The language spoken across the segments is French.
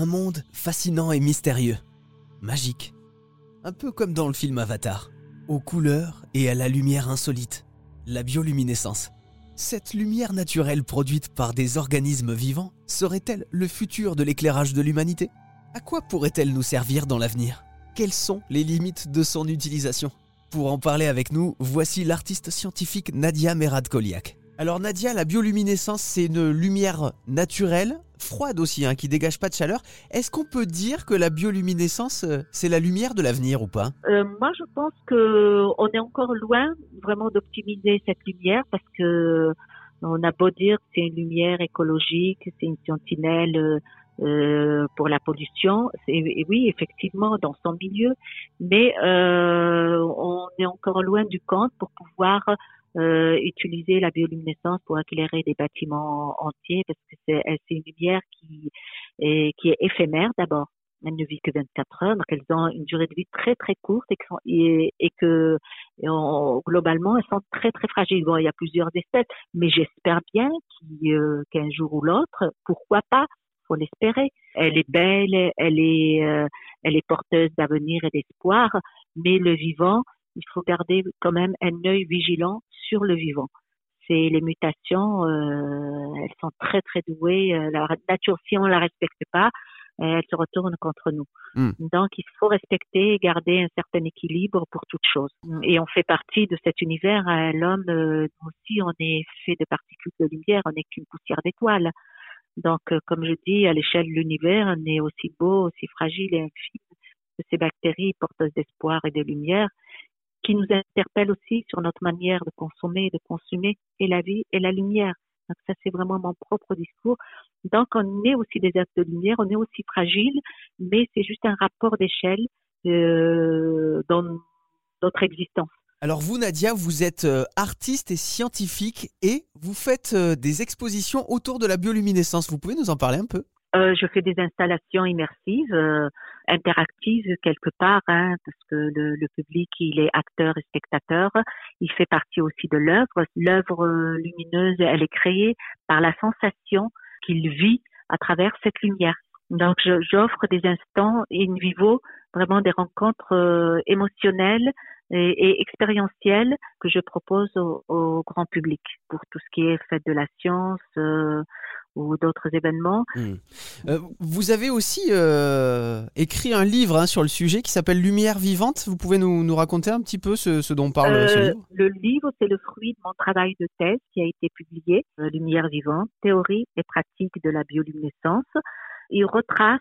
Un monde fascinant et mystérieux, magique, un peu comme dans le film Avatar, aux couleurs et à la lumière insolite, la bioluminescence. Cette lumière naturelle produite par des organismes vivants serait-elle le futur de l'éclairage de l'humanité? À quoi pourrait-elle nous servir dans l'avenir? Quelles sont les limites de son utilisation? Pour en parler avec nous, voici l'artiste scientifique Nadia Merad-Koliak. Alors Nadia, la bioluminescence, c'est une lumière naturelle, froide aussi, hein, qui dégage pas de chaleur. Est-ce qu'on peut dire que la bioluminescence, euh, c'est la lumière de l'avenir ou pas? Euh, Moi, je pense que on est encore loin vraiment d'optimiser cette lumière parce que on a beau dire que c'est une lumière écologique, c'est une sentinelle euh, pour la pollution. Et, oui, effectivement, dans son milieu, mais euh, est encore loin du compte pour pouvoir euh, utiliser la bioluminescence pour éclairer des bâtiments entiers parce que c'est une lumière qui est, éphémère d'abord. Elle ne vit que 24 heures, donc elles ont une durée de vie très très courte et, que globalement elles sont très très fragiles. Il y a plusieurs espèces, mais j'espère bien euh, qu'un jour ou l'autre, pourquoi pas, faut l'espérer. Elle est belle, elle est, euh, elle est porteuse d'avenir et d'espoir, mais le vivant, il faut garder quand même un œil vigilant sur le vivant. C'est les mutations, euh, elles sont très très douées. Euh, la nature, si on la respecte pas, elle se retourne contre nous. Hmm. Donc, il faut respecter et garder un certain équilibre pour toute chose. Et on fait partie de cet univers. Hein. L'homme, euh, nous aussi, on est fait de particules de lumière. On n'est qu'une poussière d'étoiles. Donc, comme je dis, à l'échelle de l'univers, on est aussi beau, aussi fragile et infime que ces bactéries porteuses d'espoir et de lumière qui nous interpelle aussi sur notre manière de consommer et de consommer et la vie et la lumière. Donc ça, c'est vraiment mon propre discours. Donc on est aussi des êtres de lumière, on est aussi fragile, mais c'est juste un rapport d'échelle euh, dans notre existence. Alors vous, Nadia, vous êtes euh, artiste et scientifique et vous faites euh, des expositions autour de la bioluminescence. Vous pouvez nous en parler un peu? Euh, je fais des installations immersives, euh, interactives quelque part, hein, parce que le, le, public, il est acteur et spectateur. Il fait partie aussi de l'œuvre. L'œuvre euh, lumineuse, elle est créée par la sensation qu'il vit à travers cette lumière. Donc, j'offre des instants in vivo, vraiment des rencontres euh, émotionnelles et, et, expérientielles que je propose au, au, grand public pour tout ce qui est fait de la science, euh, ou d'autres événements. Hmm. Euh, vous avez aussi euh, écrit un livre hein, sur le sujet qui s'appelle Lumière vivante. Vous pouvez nous, nous raconter un petit peu ce, dont parle ce euh, livre? Le livre, c'est le fruit de mon travail de thèse qui a été publié, Lumière vivante, théorie et pratique de la bioluminescence. Il retrace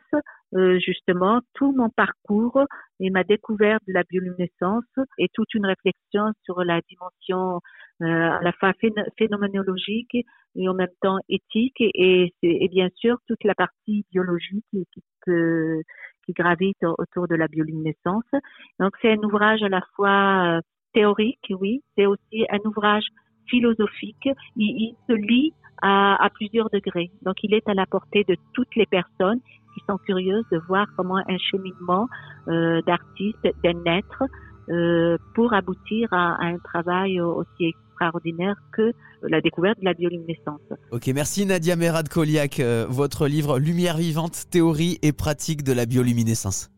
justement tout mon parcours et ma découverte de la bioluminescence et toute une réflexion sur la dimension euh, à la fois phénoménologique et en même temps éthique et, et bien sûr toute la partie biologique qui, qui, gravite autour de la bioluminescence. Donc c'est un ouvrage à la fois euh, théorique, oui, c'est aussi un ouvrage philosophique. Il, il se lit à, à, plusieurs degrés. Donc il est à la portée de toutes les personnes qui sont curieuses de voir comment un cheminement euh, d'artiste, d'un être, euh, pour aboutir à, à, un travail aussi extraordinaire que la découverte de la bioluminescence. Ok, merci Nadia Merad Koliak. Euh, votre livre Lumière vivante, théorie et pratique de la bioluminescence.